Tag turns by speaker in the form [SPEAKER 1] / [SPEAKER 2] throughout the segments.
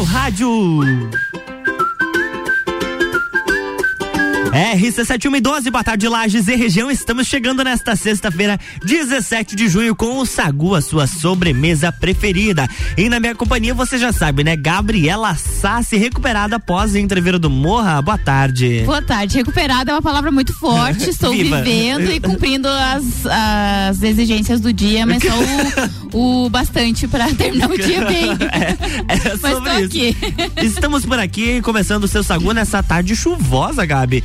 [SPEAKER 1] seu rádio. RC7112, boa tarde, Lages e região. Estamos chegando nesta sexta-feira, 17 de junho, com o Sagu, a sua sobremesa preferida. E na minha companhia, você já sabe, né? Gabriela Sassi, recuperada após a entrevista do Morra. Boa tarde.
[SPEAKER 2] Boa tarde. Recuperada é uma palavra muito forte. Estou vivendo e cumprindo as, as exigências do dia, mas só o, o bastante para terminar o dia bem.
[SPEAKER 1] É, é mas tô isso. aqui. Estamos por aqui, começando o seu Sagu nessa tarde chuvosa, Gabi.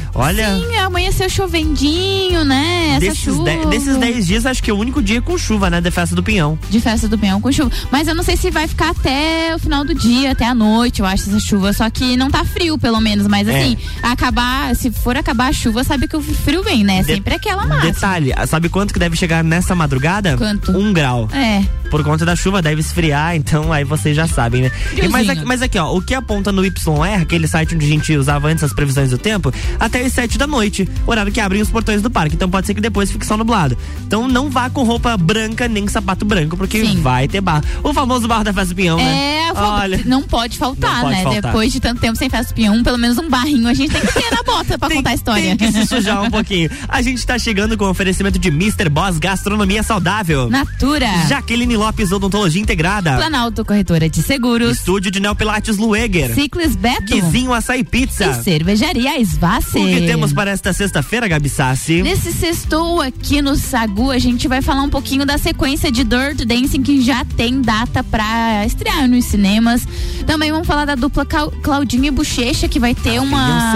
[SPEAKER 1] Olha.
[SPEAKER 2] Sim, amanheceu chovendinho, né? Essa
[SPEAKER 1] desses
[SPEAKER 2] chuva.
[SPEAKER 1] Dez, desses 10 dias, acho que é o único dia com chuva, né? De festa do Pinhão.
[SPEAKER 2] De festa do Pinhão com chuva. Mas eu não sei se vai ficar até o final do dia, até a noite, eu acho, essa chuva. Só que não tá frio, pelo menos. Mas é. assim, é. acabar, se for acabar a chuva, sabe que o frio vem, né? De Sempre aquela massa.
[SPEAKER 1] Detalhe, sabe quanto que deve chegar nessa madrugada?
[SPEAKER 2] Quanto?
[SPEAKER 1] Um grau.
[SPEAKER 2] É.
[SPEAKER 1] Por conta da chuva, deve esfriar, então aí vocês já sabem, né? E, mas, aqui, mas aqui, ó, o que aponta no YR, aquele site onde a gente usava antes as previsões do tempo, até as 7 da noite horário que abrem os portões do parque. Então pode ser que depois fique só nublado. Então não vá com roupa branca nem sapato branco, porque Sim. vai ter barro. O famoso barro da Festa Pinhão,
[SPEAKER 2] né? É, Olha, não pode faltar, não pode né? Faltar. Depois de tanto tempo sem Festa Pinhão, pelo menos um barrinho a gente tem que ter na bota pra
[SPEAKER 1] tem,
[SPEAKER 2] contar a história.
[SPEAKER 1] Tem que se sujar um pouquinho. A gente tá chegando com o oferecimento de Mr. Boss Gastronomia Saudável.
[SPEAKER 2] Natura.
[SPEAKER 1] Jaqueline Lopes Odontologia Integrada.
[SPEAKER 2] Planalto Corretora de Seguros.
[SPEAKER 1] Estúdio de Neopilates Lueger.
[SPEAKER 2] Ciclis Beto.
[SPEAKER 1] Guizinho Açaí Pizza.
[SPEAKER 2] E Cervejaria Esvace.
[SPEAKER 1] O que temos para esta sexta-feira, Gabi Sassi?
[SPEAKER 2] Nesse sextou aqui no Sagu, a gente vai falar um pouquinho da sequência de Dirt Dancing que já tem data para estrear nos cinemas. Também vamos falar da dupla Claudinho e Bochecha, que vai ter uma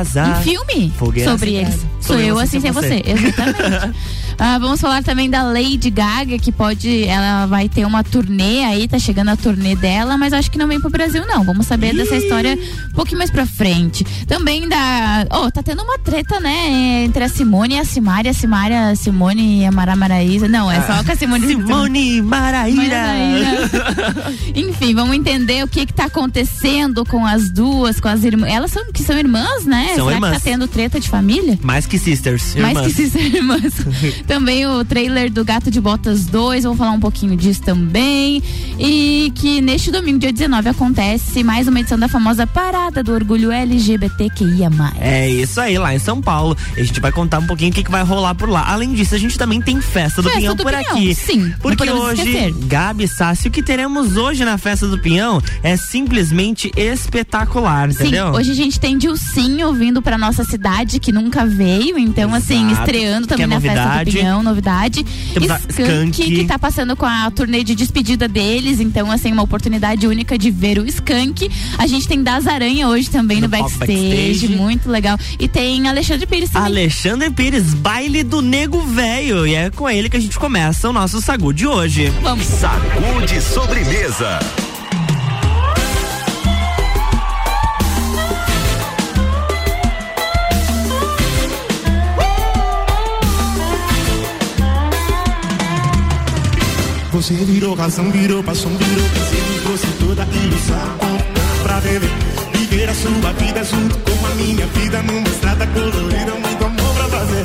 [SPEAKER 2] um filme Fogueira sobre eles. Sou, Sou eu assim, assim sem você. você. Exatamente. Ah, vamos falar também da Lady Gaga, que pode. Ela vai ter uma turnê aí, tá chegando a turnê dela, mas acho que não vem pro Brasil, não. Vamos saber Ih. dessa história um pouquinho mais pra frente. Também da. Oh, tá tendo uma treta, né? Entre a Simone e a Simária. A Simária, a Simone e a Mara Maraísa. Não, é só com a Simone.
[SPEAKER 1] Simone Maraíra.
[SPEAKER 2] Enfim, vamos entender o que que tá acontecendo com as duas, com as irmãs. Elas são, que são irmãs, né?
[SPEAKER 1] São
[SPEAKER 2] Será
[SPEAKER 1] irmãs.
[SPEAKER 2] que tá tendo treta de família?
[SPEAKER 1] Mais que sisters.
[SPEAKER 2] Irmãs. Mais que sisters irmãs. também o trailer do Gato de Botas 2, vamos falar um pouquinho disso também. E que neste domingo, dia 19, acontece mais uma edição da famosa Parada do Orgulho LGBTQIA.
[SPEAKER 1] É isso aí, lá em São Paulo. A gente vai contar um pouquinho o que, que vai rolar por lá. Além disso, a gente também tem festa do
[SPEAKER 2] festa
[SPEAKER 1] Pinhão
[SPEAKER 2] do
[SPEAKER 1] por
[SPEAKER 2] Pinhão,
[SPEAKER 1] aqui.
[SPEAKER 2] Sim.
[SPEAKER 1] Porque hoje, esquecer. Gabi Sassi, o que teremos hoje na festa do Pinhão é simplesmente espetacular, entendeu?
[SPEAKER 2] Sim, hoje a gente tem Dilcinho vindo pra nossa cidade, que nunca veio. Então, Exato, assim, estreando também é na festa do Pinhão, novidade.
[SPEAKER 1] Temos Skank,
[SPEAKER 2] Skank, que tá passando com a turnê de despedida deles. Então, assim, uma oportunidade única de ver o Skank. A gente tem Das Aranha hoje também no, no backstage, backstage, muito legal. E tem Alexandre Pires também.
[SPEAKER 1] Alexandre Pires, baile do Nego Velho. E é com ele que a gente começa o nosso Sagu de hoje.
[SPEAKER 3] Vamos. Sagu de sobremesa.
[SPEAKER 4] Você virou razão, virou paixão, virou prazer. Trouxe toda ilusão pra beber Viver a sua vida junto com a minha vida Numa estrada colorida, muito amor pra fazer.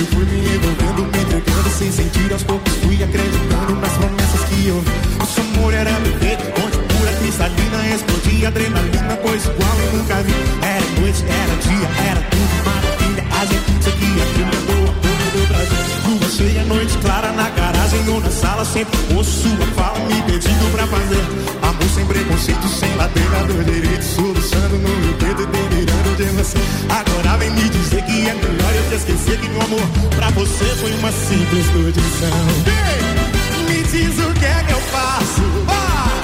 [SPEAKER 4] Eu fui me envolvendo, me entregando sem sentir Aos poucos. Fui acreditando nas promessas que eu vi. Nosso amor era perfeito, onde pura cristalina Explodia adrenalina, pois igual eu nunca vi. Era noite, era dia, era tudo maravilha. A gente seguia trilha boa, tudo do Brasil Lua cheia, noite clara na garagem ou na sala Sempre ouço sua fala me pedindo pra fazer Amor sem preconceito, sem ladeira do direito Soluçando no meu peito, delirando de você. Agora vem me dizer que é melhor eu te esquecer Que meu amor pra você foi uma simples condição Me diz o que é que eu faço? Ah!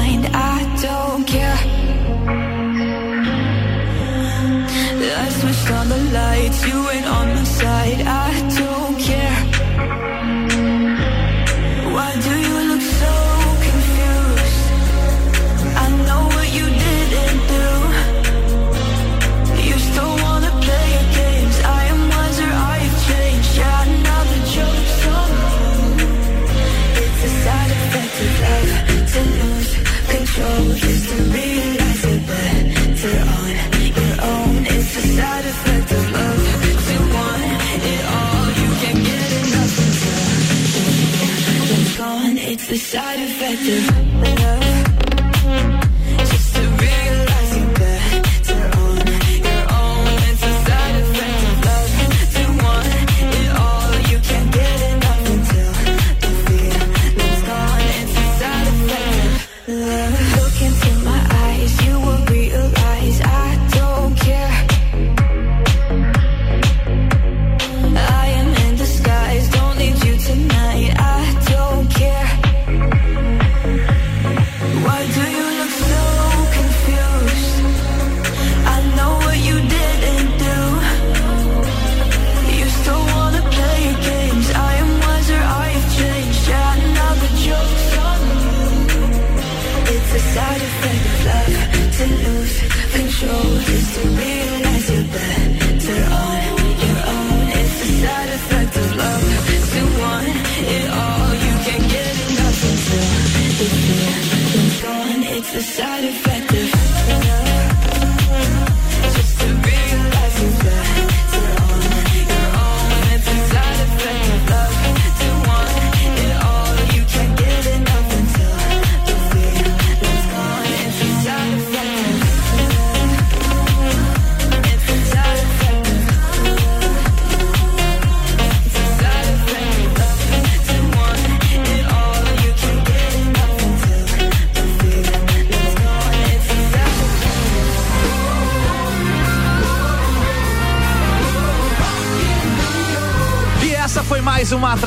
[SPEAKER 5] mind, I don't care. I switched on the lights, you ain't on control
[SPEAKER 6] show history.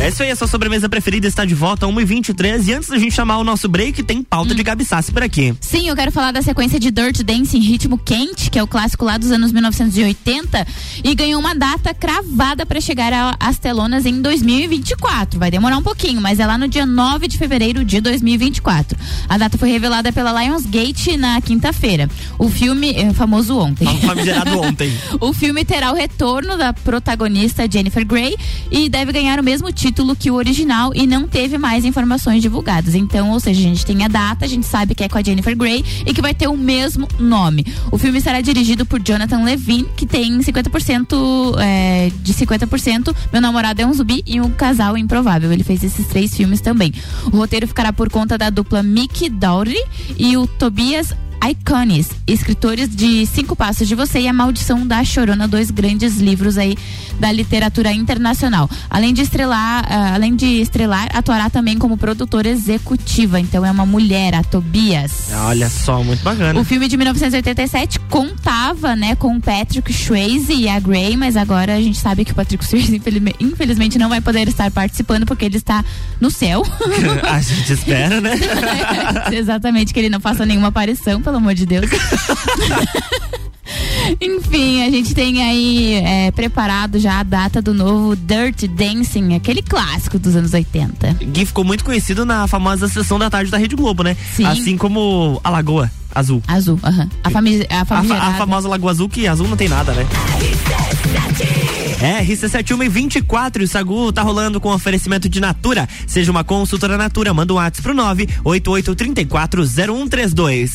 [SPEAKER 1] É isso aí, a sua sobremesa preferida está de volta, 1h23. E antes da gente chamar o nosso break, tem pauta de Gabi Sassi por aqui.
[SPEAKER 2] Sim, eu quero falar da sequência de Dirt Dancing Ritmo Quente, que é o clássico lá dos anos 1980, e ganhou uma data cravada para chegar a- às telonas em 2024. Vai demorar um pouquinho, mas é lá no dia 9 de fevereiro de 2024. A data foi revelada pela Lionsgate na quinta-feira. O filme, é, famoso ontem.
[SPEAKER 1] Famigerado ontem.
[SPEAKER 2] O filme terá o retorno da protagonista Jennifer Grey e deve ganhar o mesmo título que o original e não teve mais informações divulgadas. Então, ou seja, a gente tem a data, a gente sabe que é com a Jennifer Grey e que vai ter o mesmo nome. O filme será dirigido por Jonathan Levine, que tem 50% é, de 50%. Meu namorado é um zumbi e um casal improvável. Ele fez esses três filmes também. O roteiro ficará por conta da dupla Mickey Dowry e o Tobias Iconis, escritores de Cinco Passos de Você e A Maldição da Chorona, dois grandes livros aí da literatura internacional. Além de estrelar, ah, além de estrelar, atuará também como produtora executiva. Então é uma mulher, a Tobias.
[SPEAKER 1] Olha só, muito bacana.
[SPEAKER 2] O filme de 1987 contava, né, com o Patrick Swayze e a Grey, mas agora a gente sabe que o Patrick Swayze infelizme- infelizmente não vai poder estar participando porque ele está no céu.
[SPEAKER 1] a gente espera, né?
[SPEAKER 2] Exatamente, que ele não faça nenhuma aparição, pelo amor de Deus. Enfim, a gente tem aí é, preparado já a data do novo Dirty Dancing, aquele clássico dos anos 80.
[SPEAKER 1] Gui ficou muito conhecido na famosa sessão da tarde da Rede Globo, né?
[SPEAKER 2] Sim.
[SPEAKER 1] Assim como a Lagoa Azul.
[SPEAKER 2] Azul, aham. A, fami a
[SPEAKER 1] A, fa- a famosa Lagoa Azul, que azul não tem nada, né? É, RC71 e 24, o Sagu tá rolando com oferecimento de Natura. Seja uma consultora Natura, manda um WhatsApp pro 988340132.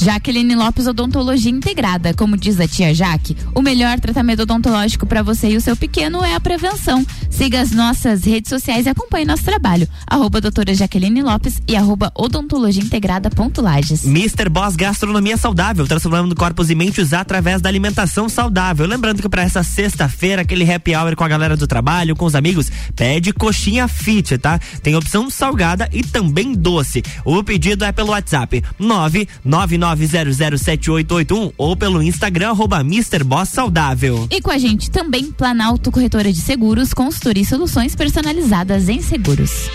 [SPEAKER 2] Jaqueline Lopes Odontologia Integrada. Como diz a tia Jaque, o melhor tratamento odontológico para você e o seu pequeno é a prevenção. Siga as nossas redes sociais e acompanhe nosso trabalho. Arroba doutora Jaqueline Lopes e arroba odontologia integrada ponto Lages.
[SPEAKER 1] Mr. Boss Gastronomia Saudável, transformando corpos e mentes através da alimentação saudável. Lembrando que para essa sexta-feira, aquele happy hour com a galera do trabalho, com os amigos, pede coxinha fit, tá? Tem opção salgada e também doce. O pedido é pelo WhatsApp 999007881 ou pelo Instagram arroba Mr. Boss Saudável.
[SPEAKER 2] E com a gente também Planalto Corretora de Seguros, consultoria e soluções personalizadas em seguros.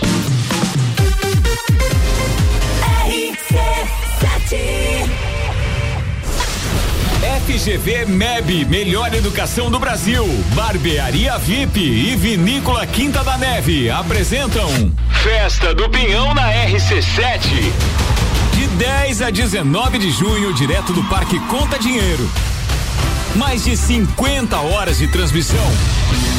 [SPEAKER 7] FGV MEB, melhor educação do Brasil. Barbearia VIP e Vinícola Quinta da Neve apresentam Festa do Pinhão na RC7. De 10 a 19 de junho, direto do Parque Conta Dinheiro. Mais de 50 horas de transmissão.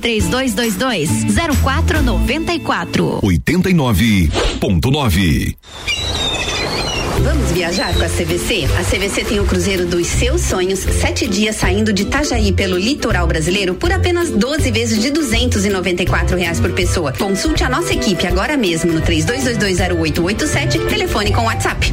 [SPEAKER 8] 3222 0494.
[SPEAKER 3] 89.9.
[SPEAKER 9] Vamos viajar com a CVC? A CVC tem o cruzeiro dos seus sonhos, sete dias saindo de Itajaí pelo litoral brasileiro por apenas 12 vezes de duzentos e noventa e quatro reais por pessoa. Consulte a nossa equipe agora mesmo no três dois dois dois zero oito oito sete, telefone com WhatsApp.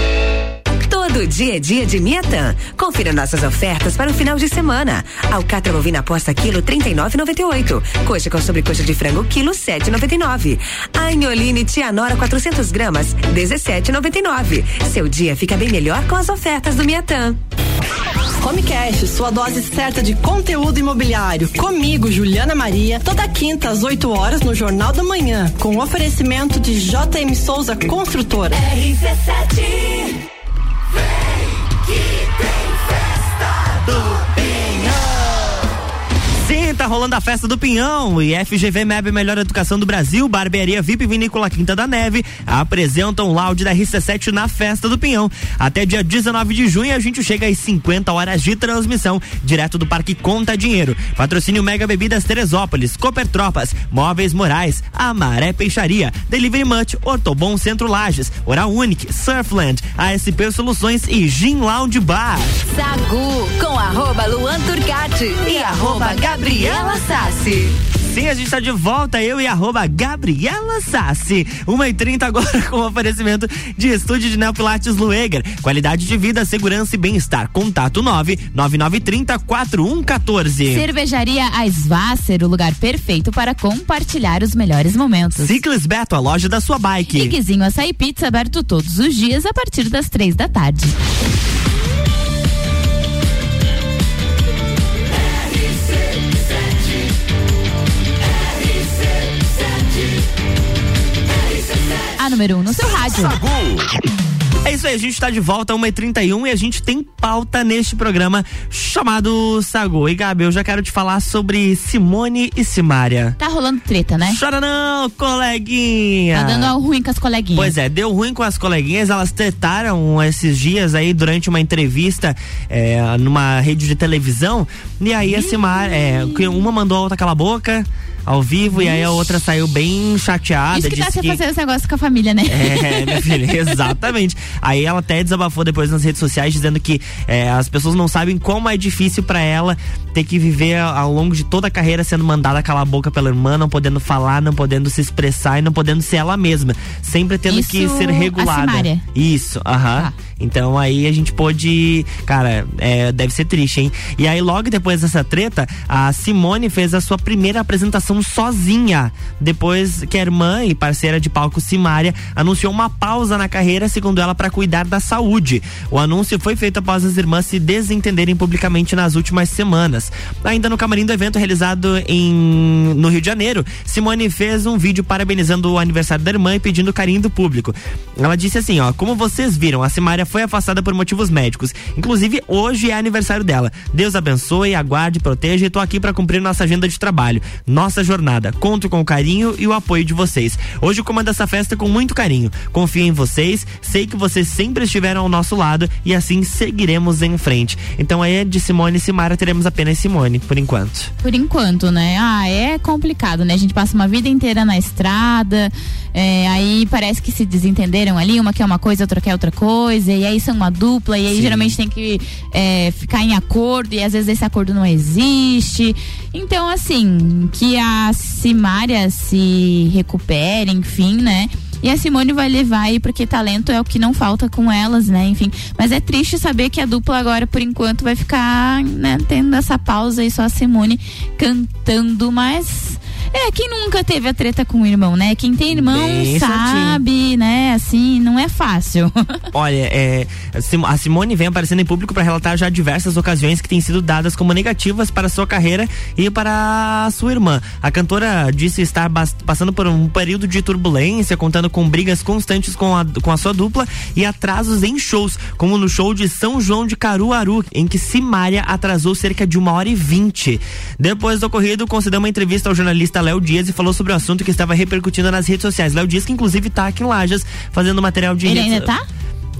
[SPEAKER 10] Todo dia é dia de Miatã. Confira nossas ofertas para o final de semana. Alcatra bovina posta quilo 39,98. Coxa com sobrecoxa de frango quilo 7,99. Anholine Tianora 400 gramas 17,99. Seu dia fica bem melhor com as ofertas do Miatã.
[SPEAKER 11] Home Cash, sua dose certa de conteúdo imobiliário. Comigo, Juliana Maria, toda quinta às 8 horas no Jornal da Manhã, com oferecimento de JM Souza Construtora.
[SPEAKER 5] RC7
[SPEAKER 1] Sim, tá rolando a festa do Pinhão e FGV MEB Melhor Educação do Brasil, Barbearia VIP Vinícola Quinta da Neve apresentam o loud da RC7 na festa do Pinhão. Até dia 19 de junho a gente chega às 50 horas de transmissão direto do Parque Conta Dinheiro. Patrocínio Mega Bebidas Teresópolis, Cooper Tropas, Móveis Morais, Amaré Peixaria, Delivery Much, Ortobon Centro Lages, Oral Unique, Surfland, ASP Soluções e Gin Lounge Bar.
[SPEAKER 12] Sagu com arroba Luan Turcati e arroba Gabriela Sassi.
[SPEAKER 1] Sim, a gente tá de volta, eu e arroba Gabriela Sassi. 1 e 30 agora com oferecimento de estúdio de Neopilates Lueger. Qualidade de vida, segurança e bem-estar. Contato 9 9930 4114.
[SPEAKER 2] Cervejaria Aisvasser, o lugar perfeito para compartilhar os melhores momentos.
[SPEAKER 1] Ciclis Beto, a loja da sua bike.
[SPEAKER 2] E Guizinho Açaí Pizza aberto todos os dias a partir das três da tarde. Número 1 um no seu rádio.
[SPEAKER 1] É isso aí, a gente tá de volta, 1h31 e a gente tem pauta neste programa chamado Sagu. E Gabi, eu já quero te falar sobre Simone e Simária.
[SPEAKER 2] Tá rolando treta, né?
[SPEAKER 1] Chora não, coleguinha.
[SPEAKER 2] Tá dando ruim com as coleguinhas.
[SPEAKER 1] Pois é, deu ruim com as coleguinhas, elas tretaram esses dias aí durante uma entrevista é, numa rede de televisão. E aí a Simária, é, uma mandou a outra calar a boca. Ao vivo, e aí a outra saiu bem chateada.
[SPEAKER 2] Isso que dá
[SPEAKER 1] disse
[SPEAKER 2] você fazer esse negócio com a família, né?
[SPEAKER 1] É, minha filha, exatamente. Aí ela até desabafou depois nas redes sociais dizendo que é, as pessoas não sabem como é difícil pra ela ter que viver ao longo de toda a carreira sendo mandada calar a boca pela irmã, não podendo falar, não podendo se expressar e não podendo ser ela mesma. Sempre tendo
[SPEAKER 2] Isso,
[SPEAKER 1] que ser regulada. Isso, aham. Então aí a gente pôde. Cara, é, deve ser triste, hein? E aí, logo depois dessa treta, a Simone fez a sua primeira apresentação sozinha. Depois que a irmã e parceira de palco Simária anunciou uma pausa na carreira, segundo ela, para cuidar da saúde. O anúncio foi feito após as irmãs se desentenderem publicamente nas últimas semanas. Ainda no camarim do evento realizado em no Rio de Janeiro, Simone fez um vídeo parabenizando o aniversário da irmã e pedindo carinho do público. Ela disse assim, ó, como vocês viram, a Simária foi afastada por motivos médicos. Inclusive, hoje é aniversário dela. Deus abençoe, aguarde, proteja e tô aqui para cumprir nossa agenda de trabalho, nossa jornada. Conto com o carinho e o apoio de vocês. Hoje eu comando essa festa com muito carinho. Confio em vocês, sei que vocês sempre estiveram ao nosso lado e assim seguiremos em frente. Então aí de Simone e Simara teremos apenas Simone, por enquanto.
[SPEAKER 2] Por enquanto, né? Ah, é complicado, né? A gente passa uma vida inteira na estrada, é, aí parece que se desentenderam ali, uma quer uma coisa, outra quer outra coisa, e aí são uma dupla, e aí
[SPEAKER 1] Sim.
[SPEAKER 2] geralmente tem que é, ficar em acordo, e às vezes esse acordo não existe. Então, assim, que a Simária se recupere, enfim, né? E a Simone vai levar aí, porque talento é o que não falta com elas, né? Enfim. Mas é triste saber que a dupla agora, por enquanto, vai ficar, né, tendo essa pausa e só a Simone cantando, mas. É, quem nunca teve a treta com o irmão, né? Quem tem irmão
[SPEAKER 1] Bem
[SPEAKER 2] sabe, né? Assim, não é fácil.
[SPEAKER 1] Olha, é, a Sim- a Simone vem aparecendo em público para relatar já diversas ocasiões que têm sido dadas como negativas para sua carreira e para sua irmã. A cantora disse estar passando por um período de turbulência, contando com brigas constantes com a, com a sua dupla e atrasos em shows, como no show de São João de Caruaru, em que Simária atrasou cerca de uma hora e vinte. Depois do ocorrido, concedeu uma entrevista ao jornalista Léo Dias e falou sobre o assunto que estava repercutindo nas redes sociais. Léo Dias, que inclusive está aqui em Lajas fazendo material de
[SPEAKER 2] Ele
[SPEAKER 1] redes-
[SPEAKER 2] ainda tá?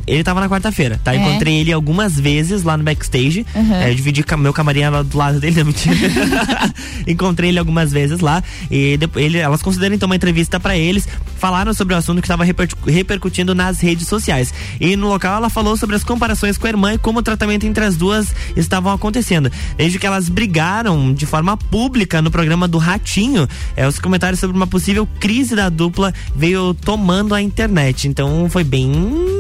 [SPEAKER 1] Ele tava na quarta-feira, tá?
[SPEAKER 2] É.
[SPEAKER 1] Encontrei ele algumas vezes lá no backstage.
[SPEAKER 2] Uhum.
[SPEAKER 1] É, dividi meu camarim lá do lado dele, não mentira. Encontrei ele algumas vezes lá. E depois, ele, elas consideram então uma entrevista pra eles. Falaram sobre o assunto que estava reper- repercutindo nas redes sociais. E no local ela falou sobre as comparações com a irmã e como o tratamento entre as duas estavam acontecendo. Desde que elas brigaram de forma pública no programa do Ratinho, é, os comentários sobre uma possível crise da dupla veio tomando a internet. Então foi bem,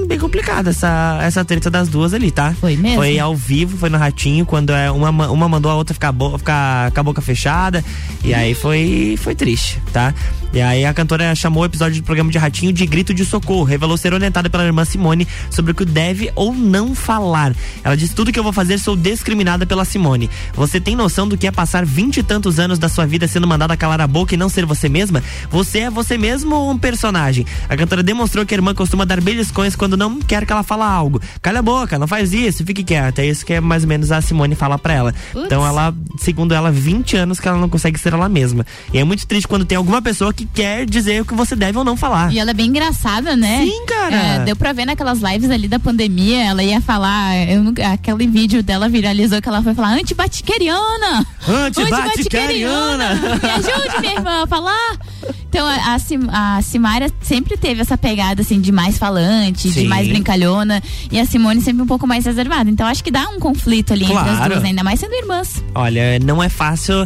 [SPEAKER 1] bem complicada essa, essa treta das duas ali, tá?
[SPEAKER 2] Foi mesmo?
[SPEAKER 1] Foi ao vivo, foi no Ratinho, quando é, uma, ma- uma mandou a outra ficar, bo- ficar com a boca fechada. E aí foi, foi triste, tá? E aí a cantora chamou o episódio do programa de Ratinho de grito de socorro. Revelou ser orientada pela irmã Simone sobre o que deve ou não falar. Ela disse: tudo que eu vou fazer sou discriminada pela Simone. Você tem noção do que é passar vinte e tantos anos da sua vida sendo mandada calar a boca e não ser você mesma? Você é você mesmo ou um personagem? A cantora demonstrou que a irmã costuma dar beliscões quando não quer que ela fala algo. Cala a boca, não faz isso, fique quieta. É isso que é mais ou menos a Simone fala pra ela.
[SPEAKER 2] Putz.
[SPEAKER 1] Então ela, segundo ela, 20 anos que ela não consegue ser ela mesma. E é muito triste quando tem alguma pessoa que quer dizer o que você deve ou não falar.
[SPEAKER 2] E ela é bem engraçada, né?
[SPEAKER 1] Sim, cara.
[SPEAKER 2] É, deu pra ver naquelas lives ali da pandemia, ela ia falar, eu nunca- aquele vídeo dela viralizou que ela foi falar antibaticariana.
[SPEAKER 1] Antibaticariana.
[SPEAKER 2] Me ajude, minha irmã, a falar. Então a, a, a Simária sempre teve essa pegada assim de mais falante, de
[SPEAKER 1] Sim.
[SPEAKER 2] mais brincalhona. E a Simone sempre um pouco mais reservada. Então acho que dá um conflito ali entre as
[SPEAKER 1] Claro.
[SPEAKER 2] duas, ainda mais sendo irmãs.
[SPEAKER 1] Olha, não é fácil,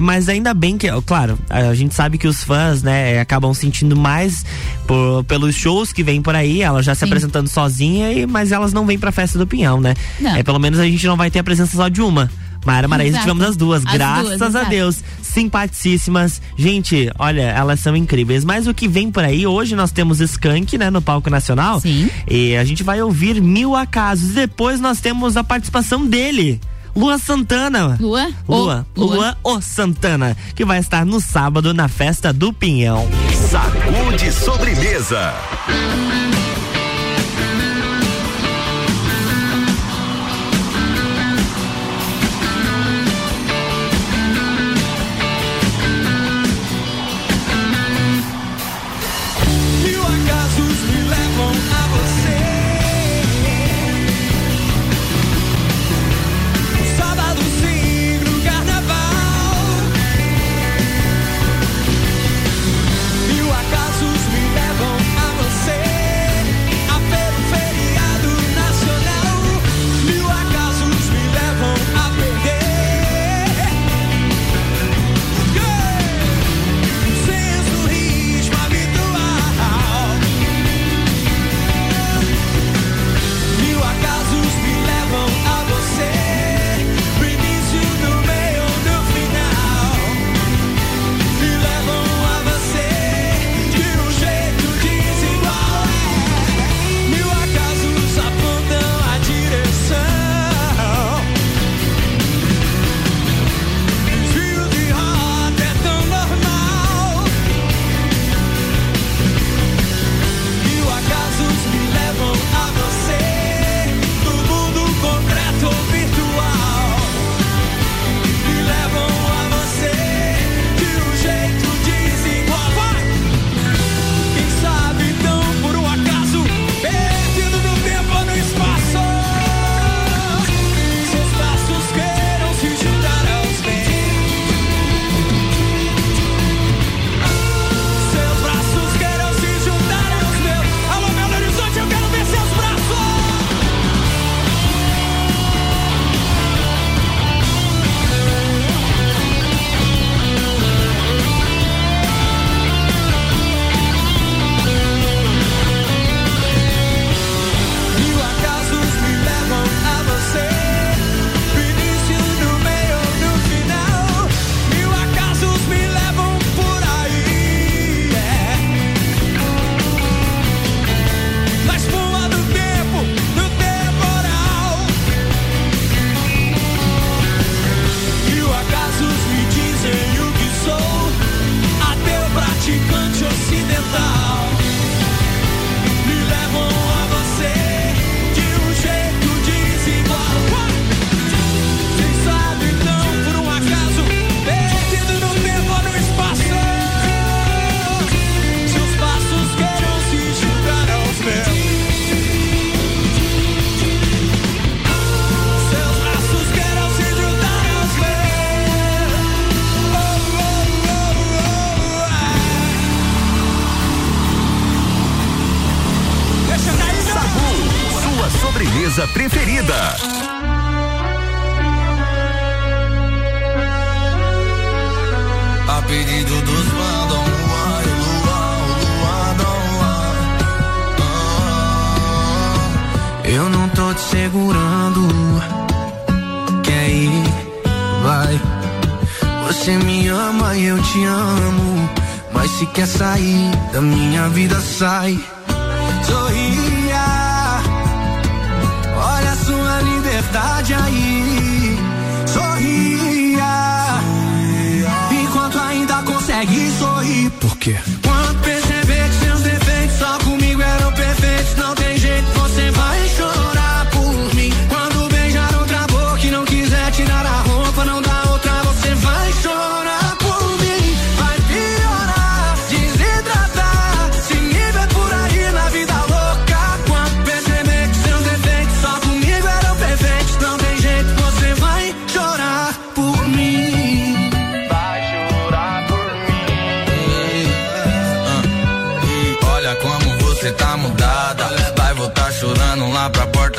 [SPEAKER 1] mas ainda bem que, claro, a gente sabe que os fãs, né, acabam sentindo mais por- pelos shows que vêm por aí, ela já se
[SPEAKER 2] Sim.
[SPEAKER 1] apresentando sozinha, e, mas elas não vêm pra festa do Pinhão, né?
[SPEAKER 2] Não.
[SPEAKER 1] É, pelo menos a gente não vai ter a presença só de uma. Mara Maraíza
[SPEAKER 2] Exato.
[SPEAKER 1] tivemos as duas,
[SPEAKER 2] As
[SPEAKER 1] graças
[SPEAKER 2] duas,
[SPEAKER 1] a. Deus. Simpaticíssimas. Gente, olha, elas são incríveis. Mas o que vem por aí, hoje nós temos Skank, né, no palco nacional.
[SPEAKER 2] Sim.
[SPEAKER 1] E a gente vai ouvir Mil Acasos. Depois nós temos a participação dele. Lua Santana.
[SPEAKER 2] Lua?
[SPEAKER 1] Lua,
[SPEAKER 2] O- Lua.
[SPEAKER 1] Lua O Santana, que vai estar no sábado na festa do Pinhão.
[SPEAKER 3] Sacude sobremesa.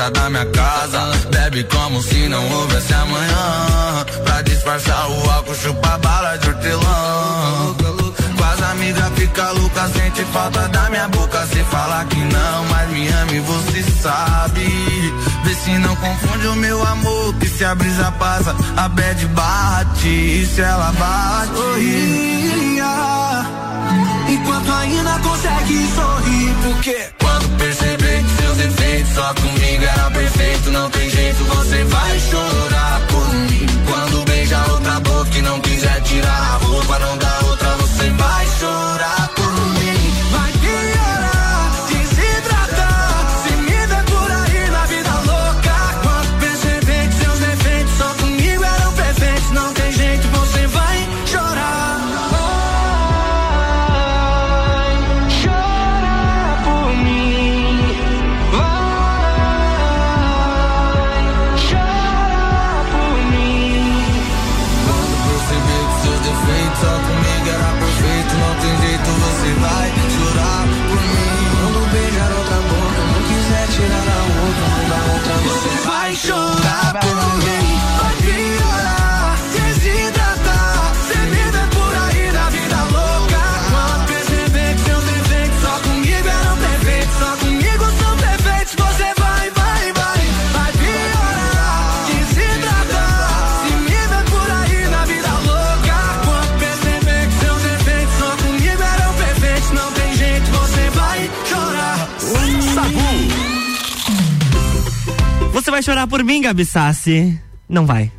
[SPEAKER 13] Porta da minha casa. Bebe como se não houvesse amanhã. Pra disfarçar o álcool, chupa bala de hortelã. Com as amigas fica louca, sente falta da minha boca. Se falar que não, mas me ama e você sabe. Vê se não confunde o meu amor. Que se a brisa passa, a bad bate. E se ela bate, sorria. Enquanto ainda consegue sorrir, porque quando perceber seus defeitos só comigo era perfeito, não tem jeito, você vai chorar por mim. Quando beija outra boca e não quiser tirar a roupa, não dá outra, você vai chorar vai chorar por mim,
[SPEAKER 1] Gabi Sassi? Não vai.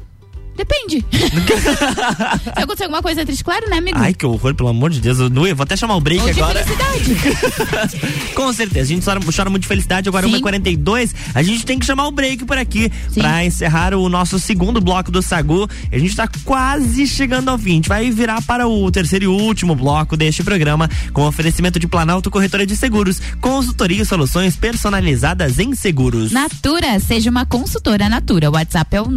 [SPEAKER 2] Depende. Se acontecer alguma coisa triste, claro, né, amigo?
[SPEAKER 1] Ai, que horror, pelo amor de Deus. Eu, vou até chamar o break
[SPEAKER 2] Ou de
[SPEAKER 1] agora.
[SPEAKER 2] felicidade.
[SPEAKER 1] Com certeza. A gente chora, chora muito de felicidade. Agora, 1h42. A gente tem que chamar o break por aqui pra encerrar o nosso segundo bloco do Sagu. A gente tá quase chegando ao fim. A gente vai virar para o terceiro e último bloco deste programa com oferecimento de Planalto Corretora de Seguros, consultoria e soluções personalizadas em seguros.
[SPEAKER 2] Natura, seja uma consultora Natura. O WhatsApp é o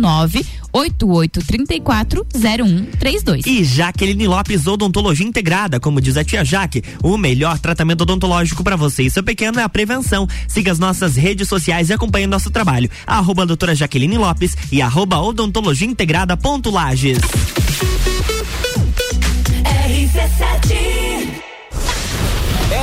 [SPEAKER 2] 988340132.
[SPEAKER 1] E Jaqueline Lopes Odontologia Integrada, como diz a tia Jaque, o melhor tratamento odontológico para você e seu pequeno é a prevenção. Siga as nossas redes sociais e acompanhe nosso trabalho. Arroba doutora Jaqueline Lopes e arroba odontologia integrada ponto Lages.
[SPEAKER 12] RC7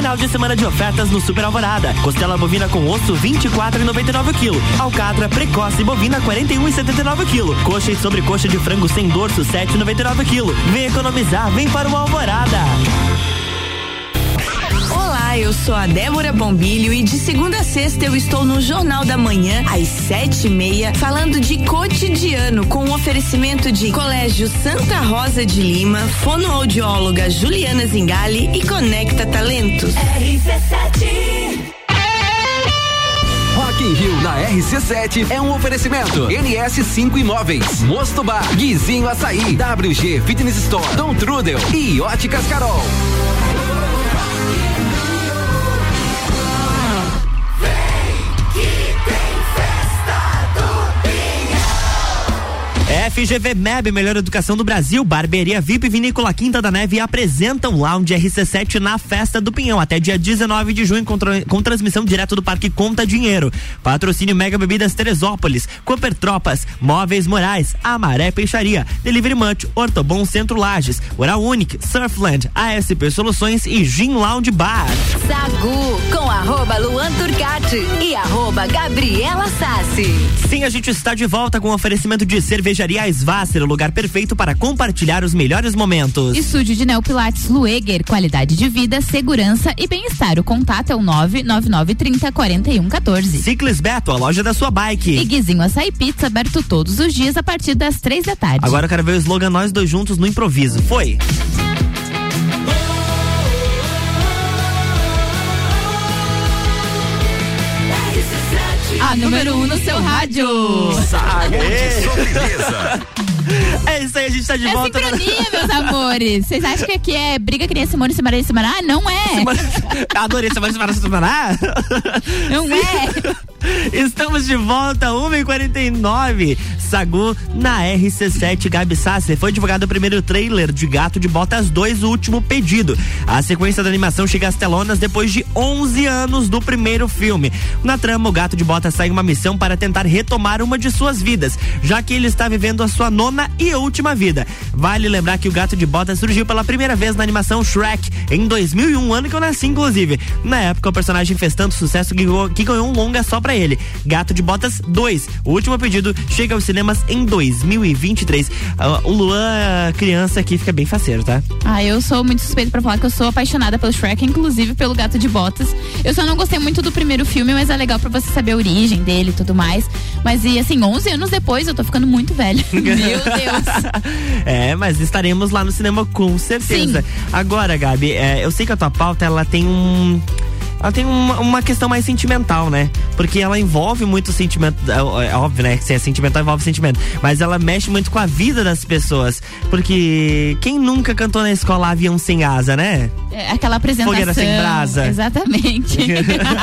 [SPEAKER 1] Final de semana de ofertas no Super Alvorada. Costela bovina com osso 24,99 kg. Alcatra precoce bovina 41,79 kg. Coxa e sobrecoxa de frango sem dorso 7,99 kg. Vem economizar, vem para o Alvorada.
[SPEAKER 14] Olá, eu sou a Débora Bombilho e de segunda a sexta eu estou no Jornal da Manhã, às sete e meia, falando de cotidiano, com um oferecimento de Colégio Santa Rosa de Lima, fonoaudióloga Juliana Zingali e Conecta Talentos.
[SPEAKER 15] Rock in Rio na RC7 é um oferecimento. NS5 Imóveis, Mosto Bar, Guizinho Açaí, WG Fitness Store, Dom Trudel e Óticas Carol.
[SPEAKER 1] FGV MEB, melhor educação do Brasil, Barbearia VIP Vinícola Quinta da Neve apresentam Lounge RC7 na Festa do Pinhão, até dia 19 de junho, com, com transmissão direto do Parque Conta Dinheiro. Patrocínio Mega Bebidas Teresópolis, Cooper Tropas, Móveis Morais, Amaré Peixaria, Delivery Munch, Ortobon Centro Lages, Oral Unique, Surfland, ASP Soluções e Gin Lounge Bar.
[SPEAKER 12] Sagu com arroba Luan Turcati e arroba Gabriela Sassi.
[SPEAKER 1] Sim, a gente está de volta com o oferecimento de cervejaria Svasser, o lugar perfeito para compartilhar os melhores momentos.
[SPEAKER 2] Estúdio de Neopilates Lueger, qualidade de vida, segurança e bem-estar. O contato é o 99930 4114.
[SPEAKER 1] Ciclis Beto, a loja da sua bike.
[SPEAKER 2] E Guizinho Açaí Pizza, aberto todos os dias a partir das três da tarde.
[SPEAKER 1] Agora eu quero ver o slogan Nós Dois Juntos no Improviso. Foi.
[SPEAKER 2] A número 1 um no seu rádio.
[SPEAKER 3] Sobremesa.
[SPEAKER 1] É isso aí, a gente tá de
[SPEAKER 2] É
[SPEAKER 1] volta.
[SPEAKER 2] sincronia, meus amores. Vocês acham que aqui é briga que nem Simone Simaria e Simará? Não é.
[SPEAKER 1] Adorei semana semana semana.
[SPEAKER 2] Não é.
[SPEAKER 1] Estamos de volta, 1h49. Sagu na RC7 Gabi Sasser. Foi divulgado o primeiro trailer de Gato de Botas 2, o último pedido. A sequência da animação chega às telonas depois de 11 anos do primeiro filme. Na trama, o Gato de Botas sai em uma missão para tentar retomar uma de suas vidas, já que ele está vivendo a sua nona e última vida. Vale lembrar que o Gato de Botas surgiu pela primeira vez na animação Shrek, em 2001, ano que eu nasci, inclusive. Na época, o personagem fez tanto sucesso que ganhou, um longa só pra ele. dele, Gato de Botas 2. O último pedido chega aos cinemas em 2023. Ah, o Luan, criança aqui, fica bem faceiro, tá?
[SPEAKER 2] Ah, eu sou muito suspeito pra falar que eu sou apaixonada pelo Shrek, inclusive pelo Gato de Botas. Eu só não gostei muito do primeiro filme, mas é legal pra você saber a origem dele e tudo mais. Mas e assim, 11 anos depois eu tô ficando muito velha. Meu Deus.
[SPEAKER 1] É, mas estaremos lá no cinema com certeza. Agora, Gabi, é, eu sei que a tua pauta ela tem um. Ela tem uma, uma questão mais sentimental, né? Porque ela envolve muito sentimento. É, é óbvio, né? Que se é sentimental, envolve sentimento. Mas ela mexe muito com a vida das pessoas. Porque quem nunca cantou na escola avião sem asa, né?
[SPEAKER 2] É, aquela apresentação.
[SPEAKER 1] Fogueira sem brasa.
[SPEAKER 2] Exatamente.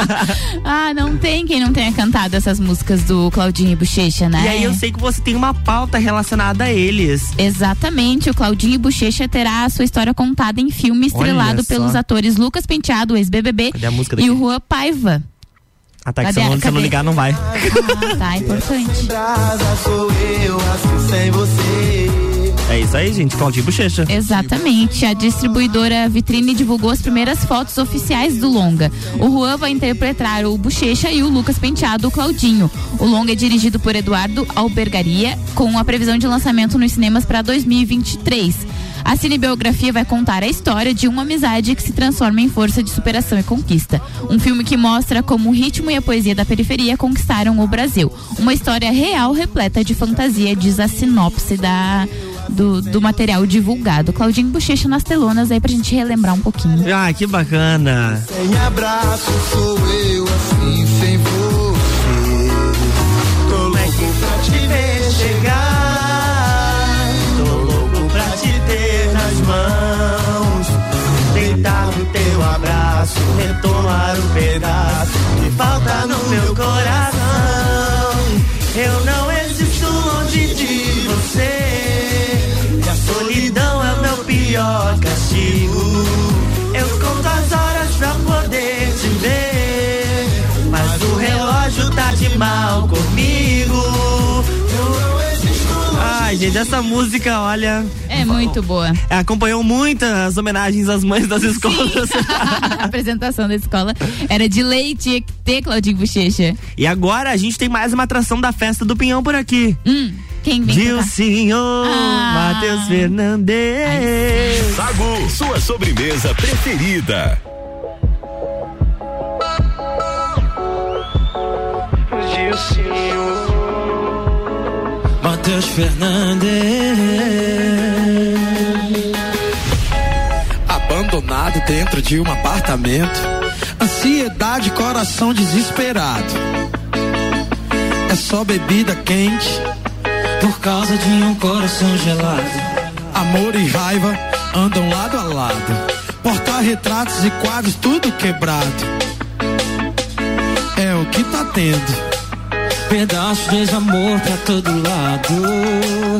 [SPEAKER 2] ah, não tem quem não tenha cantado essas músicas do Claudinho e Bochecha, né?
[SPEAKER 1] E aí eu sei que você tem uma pauta relacionada a eles.
[SPEAKER 2] Exatamente, o Claudinho e Bochecha terá a sua história contada em filme estrelado pelos atores Lucas Penteado, ex-BBB, e o Juan Paiva.
[SPEAKER 1] Ah, tá, que se não- se não ligar, não vai.
[SPEAKER 2] Ah, tá, importante.
[SPEAKER 16] Brasa sou eu, assim sem você.
[SPEAKER 1] É isso aí, gente. Claudinho Bochecha.
[SPEAKER 2] Exatamente. A distribuidora Vitrine divulgou as primeiras fotos oficiais do longa. O Juan vai interpretar o Bochecha e o Lucas Penteado o Claudinho. O longa é dirigido por Eduardo Albergaria, com a previsão de lançamento nos cinemas para 2023. A cinebiografia vai contar a história de uma amizade que se transforma em força de superação e conquista. Um filme que mostra como o ritmo e a poesia da periferia conquistaram o Brasil. Uma história real repleta de fantasia, diz a sinopse da, do, do material divulgado. Claudinho Bochecha nas telonas aí pra gente relembrar um pouquinho.
[SPEAKER 1] Ah, que bacana.
[SPEAKER 16] Sem abraço sou eu, assim sem você. Tô louco pra te ver chegar. Tô louco pra te ter nas mãos. Deitar no teu abraço, retomar um pedaço que falta no meu coração. Eu não pior castigo. Eu conto as horas pra poder te ver. Mas o relógio tá de mal comigo.
[SPEAKER 1] Ai, gente, essa música, olha.
[SPEAKER 2] É muito boa.
[SPEAKER 1] Acompanhou muitas homenagens às mães das escolas.
[SPEAKER 2] a apresentação da escola era de lei, tinha que ter Claudinho Bochecha.
[SPEAKER 1] e agora a gente tem mais uma atração da festa do Pinhão por aqui.
[SPEAKER 2] Hum, quem vem
[SPEAKER 1] De o
[SPEAKER 2] cantar?
[SPEAKER 1] senhor
[SPEAKER 2] Ah.
[SPEAKER 1] Matheus Fernandes.
[SPEAKER 7] Sagu, sua sobremesa preferida.
[SPEAKER 16] de o senhor Matheus Fernandes Abandonado dentro de um apartamento Ansiedade, coração desesperado É só bebida quente Por causa de um coração gelado Amor e raiva andam lado a lado Porta-retratos e quadros tudo quebrado é o que tá tendo. Pedaço de amor pra todo lado.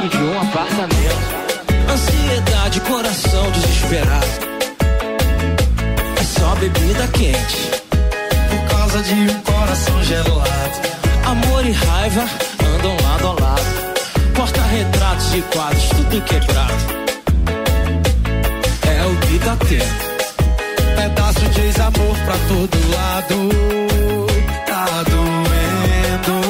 [SPEAKER 17] Dentro de um apartamento.
[SPEAKER 16] Ansiedade, coração desesperado. É só bebida quente. Por causa de um coração gelado. Amor e raiva andam lado a lado. Porta-retratos e quadros, tudo quebrado. É o que tá tendo. Pedaço de amor pra todo lado. Tá doendo.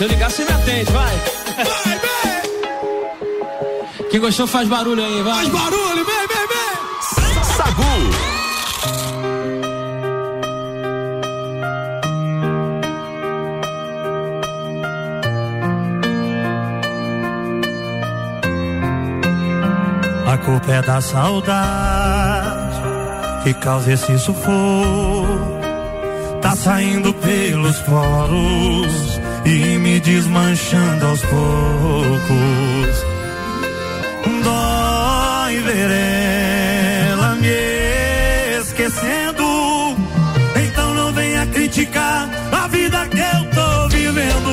[SPEAKER 16] Se eu ligar, você me atende, vai. Vai, vem!
[SPEAKER 17] Quem gostou faz barulho aí, vai.
[SPEAKER 18] Faz barulho, vem, vem, vem!
[SPEAKER 3] Sagu!
[SPEAKER 18] A culpa é da saudade que causa esse sufoco. Tá saindo pelos poros e me desmanchando aos poucos. Dói ver ela me esquecendo. Então não venha criticar a vida que eu tô vivendo.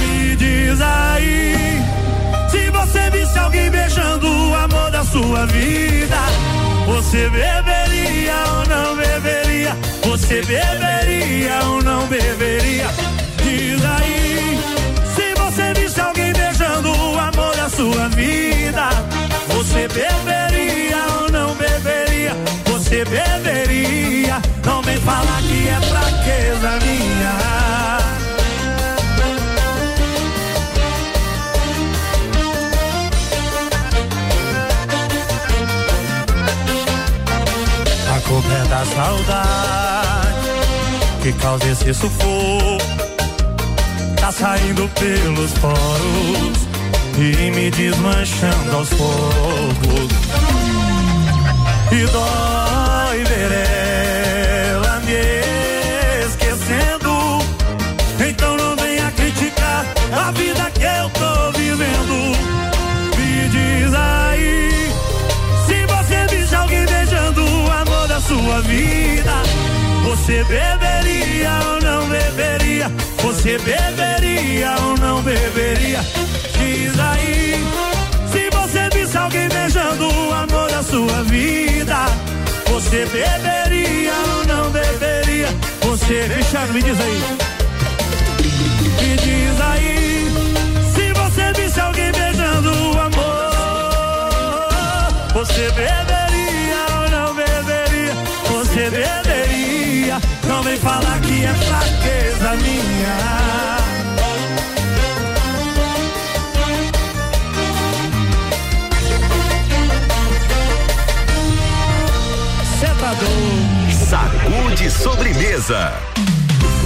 [SPEAKER 18] Me diz aí se você visse alguém beijando o amor da sua vida. Você beberia ou não beberia? Você beberia ou não beberia? Se você visse alguém beijando o amor da sua vida. Você beberia ou não beberia? Você beberia? Não vem falar que é fraqueza minha. A culpa é da saudade que causa esse sufoco. Saindo pelos poros e me desmanchando aos poucos. E dói ver ela me esquecendo. Então não venha criticar a vida que eu tô vivendo. Me diz aí se você visse alguém beijando o amor da sua vida. Você beberia? Você beberia ou não beberia? Diz aí se você visse alguém beijando o amor da sua vida. Você beberia ou não beberia? Você, Cristiano, me diz aí. Me diz aí se você visse alguém beijando o amor. Você beberia ou não beberia? Você beberia? Vem falar que é fraqueza minha.
[SPEAKER 3] Sagu de sobremesa.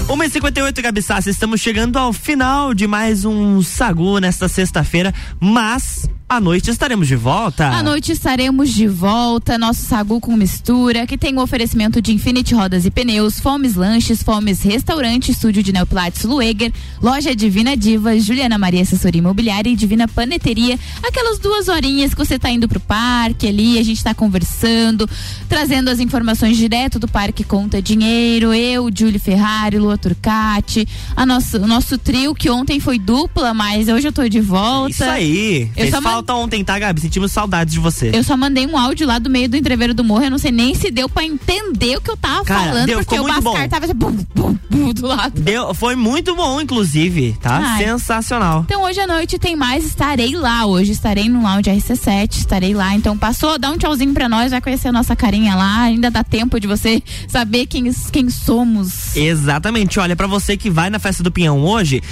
[SPEAKER 1] 1h58, Gabi Sassi, estamos chegando ao final de mais um Sagu nesta sexta-feira, mas à noite estaremos de volta.
[SPEAKER 2] À noite estaremos de volta, nosso sagu com mistura, que tem o oferecimento de Infinity Rodas e Pneus, Fomes Lanches, Fomes Restaurante, Estúdio de Neopilates Lueger, Loja Divina Diva, Juliana Maria Assessoria Imobiliária e Divina Paneteria. Aquelas duas horinhas que você tá indo pro parque ali, a gente tá conversando, trazendo as informações direto do Parque Conta Dinheiro, eu, Julie Ferrari, Lua Turcati, a nosso, o nosso trio que ontem foi dupla, mas hoje eu tô de volta.
[SPEAKER 1] Isso aí.
[SPEAKER 2] Eu
[SPEAKER 1] Fez
[SPEAKER 2] só
[SPEAKER 1] falta ontem, tá, Gabi? Sentimos saudades de você.
[SPEAKER 2] Eu só mandei um áudio lá do meio do entreveiro do morro. Eu não sei nem se deu pra entender o que eu tava
[SPEAKER 1] Cara,
[SPEAKER 2] falando,
[SPEAKER 1] deu,
[SPEAKER 2] porque o Bascar
[SPEAKER 1] bom.
[SPEAKER 2] tava assim, bum, bum, bum, do lado.
[SPEAKER 1] Deu, foi muito bom, inclusive, tá?
[SPEAKER 2] Ai.
[SPEAKER 1] Sensacional.
[SPEAKER 2] Então hoje à noite tem mais, estarei lá hoje, estarei no lounge RC7, estarei lá. Então passou, dá um tchauzinho pra nós, vai conhecer a nossa carinha lá. Ainda dá tempo de você saber quem, quem somos.
[SPEAKER 1] Exatamente. Olha, pra você que vai na festa do Pinhão hoje,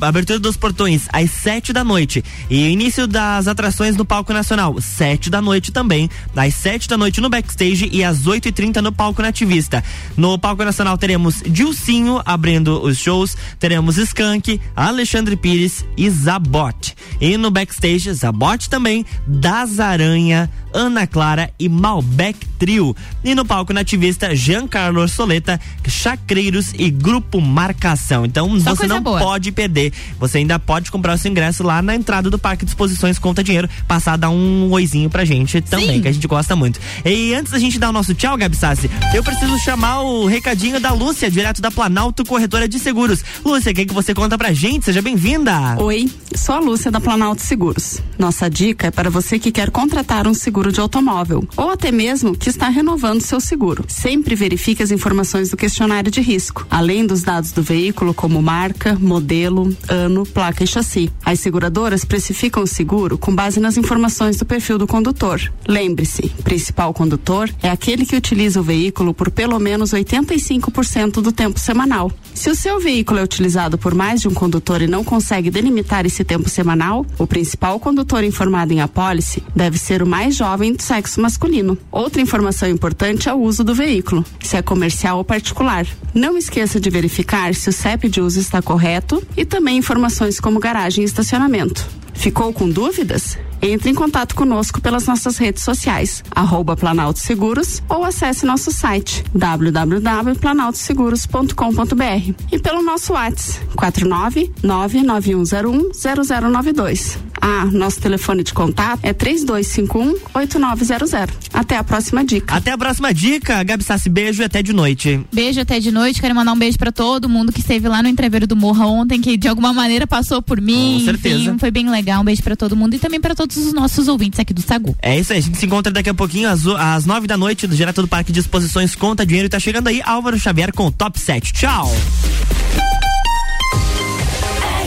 [SPEAKER 1] abertura dos portões às sete da noite e início das atrações no Palco Nacional, sete da noite também. Às sete da noite no backstage e às oito e trinta no Palco Nativista. No Palco Nacional teremos Dilcinho abrindo os shows, teremos Skank, Alexandre Pires e Zabot. E no backstage, Zabot também, Das Aranha, Ana Clara e Malbec Trio. E no palco nativista, Giancarlo Soleta, Chacreiros e Grupo Marcação. Então
[SPEAKER 2] Só
[SPEAKER 1] você não
[SPEAKER 2] boa.
[SPEAKER 1] pode perder. Você ainda pode comprar o seu ingresso lá na entrada do Parque de Exposições Conta Dinheiro, passar a dar um oizinho pra gente também,
[SPEAKER 2] Sim.
[SPEAKER 1] que a gente gosta muito. E antes da gente dar o nosso tchau, Gabi Sassi, eu preciso chamar o recadinho da Lúcia, direto da Planalto Corretora de Seguros. Lúcia, o que, que você conta pra gente? Seja bem-vinda.
[SPEAKER 19] Oi, sou a Lúcia da Planalto Seguros. Nossa dica é para você que quer contratar um seguro de automóvel ou até mesmo que está renovando seu seguro. Sempre verifique as informações do questionário de risco, além dos dados do veículo como marca, modelo, ano, placa e chassi. As seguradoras precificam o seguro com base nas informações do perfil do condutor. Lembre-se, principal condutor é aquele que utiliza o veículo por pelo menos 85% do tempo semanal. Se o seu veículo é utilizado por mais de um condutor e não consegue delimitar esse tempo semanal, o principal condutor informado em apólice deve ser o mais jovem do sexo masculino. Outra informação importante é o uso do veículo, se é comercial ou particular. Não esqueça de verificar se o CEP de uso está correto e também informações como garagem e estacionamento. Ficou com dúvidas? Entre em contato conosco pelas nossas redes sociais, arroba Planalto Seguros ou acesse nosso site www.planaltoseguros.com.br e pelo nosso WhatsApp 49991010092. Ah, nosso telefone de contato é 3251-8900. Até a próxima dica.
[SPEAKER 1] Até a próxima dica, Gabi Sassi, beijo e até de noite.
[SPEAKER 2] Beijo até de noite. Quero mandar um beijo pra todo mundo que esteve lá no Entreveiro do Morra ontem, que de alguma maneira passou por mim.
[SPEAKER 1] Com certeza.
[SPEAKER 2] Enfim, foi bem legal. Um beijo pra todo mundo e também pra todos os nossos ouvintes aqui do Sagu.
[SPEAKER 1] É isso aí, a gente se encontra daqui a pouquinho às, às nove da noite, do direto do Parque de Exposições Conta Dinheiro. E tá chegando aí Álvaro Xavier com o Top 7. Tchau!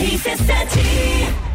[SPEAKER 5] RC7